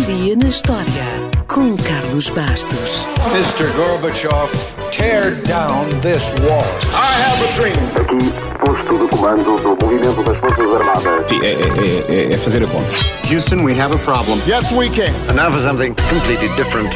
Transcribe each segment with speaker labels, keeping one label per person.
Speaker 1: Um dia na história com Carlos Bastos.
Speaker 2: Mr. Gorbachev, tear down this wall.
Speaker 3: I have a dream.
Speaker 4: Aqui, posto de comando do movimento das Forças Armadas.
Speaker 5: Sim, é, é, é, é fazer a conta.
Speaker 4: Houston, we have a problem.
Speaker 3: Yes, we can.
Speaker 4: And now for something completely different.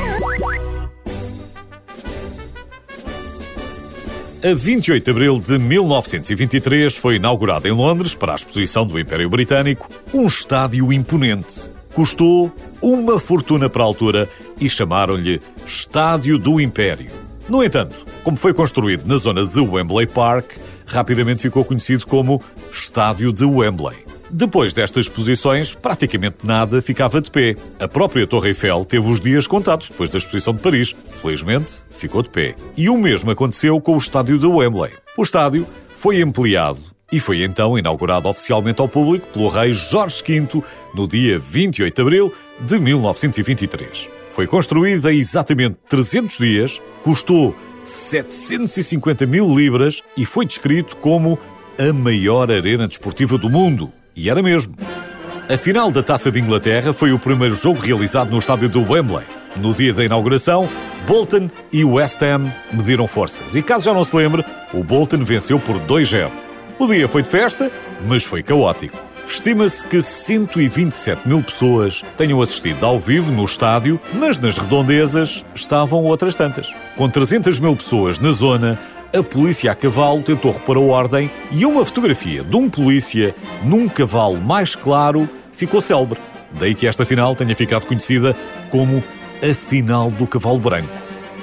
Speaker 6: A 28 de abril de 1923 foi inaugurado em Londres, para a exposição do Império Britânico, um estádio imponente. Custou uma fortuna para a altura e chamaram-lhe Estádio do Império. No entanto, como foi construído na zona de Wembley Park, rapidamente ficou conhecido como Estádio de Wembley. Depois destas exposições, praticamente nada ficava de pé. A própria Torre Eiffel teve os dias contados depois da exposição de Paris. Felizmente, ficou de pé. E o mesmo aconteceu com o estádio de Wembley. O estádio foi ampliado e foi então inaugurado oficialmente ao público pelo rei Jorge V no dia 28 de abril de 1923. Foi construído em exatamente 300 dias, custou 750 mil libras e foi descrito como a maior arena desportiva do mundo. E era mesmo. A final da Taça de Inglaterra foi o primeiro jogo realizado no estádio do Wembley. No dia da inauguração, Bolton e West Ham mediram forças. E caso já não se lembre, o Bolton venceu por 2-0. O dia foi de festa, mas foi caótico. Estima-se que 127 mil pessoas tenham assistido ao vivo no estádio, mas nas redondezas estavam outras tantas. Com 300 mil pessoas na zona, a polícia a cavalo tentou repor a ordem e uma fotografia de um polícia num cavalo mais claro ficou célebre. Daí que esta final tenha ficado conhecida como a final do cavalo branco.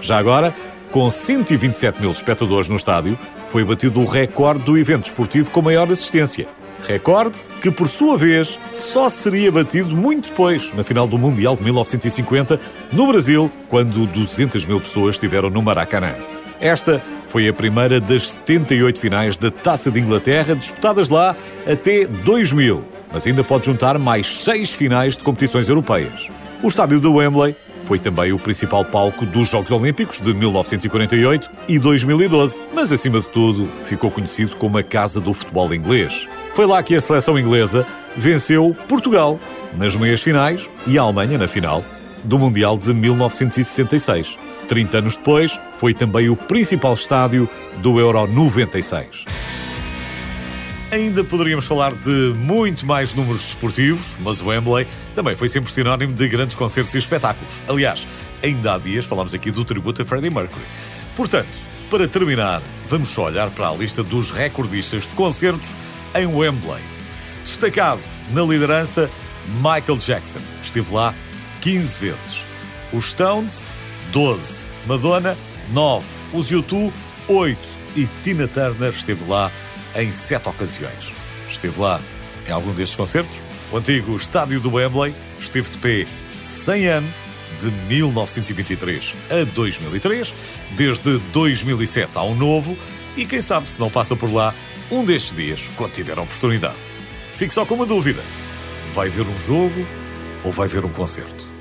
Speaker 6: Já agora, com 127 mil espectadores no estádio, foi batido o recorde do evento esportivo com maior assistência. Recorde que, por sua vez, só seria batido muito depois, na final do Mundial de 1950, no Brasil, quando 200 mil pessoas estiveram no Maracanã. Esta foi a primeira das 78 finais da Taça de Inglaterra disputadas lá até 2000, mas ainda pode juntar mais seis finais de competições europeias. O estádio de Wembley foi também o principal palco dos Jogos Olímpicos de 1948 e 2012, mas acima de tudo ficou conhecido como a casa do futebol inglês. Foi lá que a seleção inglesa venceu Portugal nas meias finais e a Alemanha na final do Mundial de 1966. 30 anos depois, foi também o principal estádio do Euro 96. Ainda poderíamos falar de muito mais números desportivos, mas o Wembley também foi sempre sinónimo de grandes concertos e espetáculos. Aliás, ainda há dias falámos aqui do tributo a Freddie Mercury. Portanto, para terminar, vamos só olhar para a lista dos recordistas de concertos em Wembley. Destacado na liderança, Michael Jackson. Esteve lá 15 vezes. Os Stones, 12. Madonna, 9. Os U2, 8. E Tina Turner esteve lá em 7 ocasiões. Esteve lá em algum destes concertos. O antigo estádio do Wembley esteve de pé 100 anos, de 1923 a 2003, desde 2007 há um novo, e quem sabe se não passa por lá um destes dias, quando tiver a oportunidade. Fique só com uma dúvida: vai ver um jogo ou vai ver um concerto?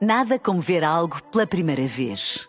Speaker 7: Nada como ver algo pela primeira vez.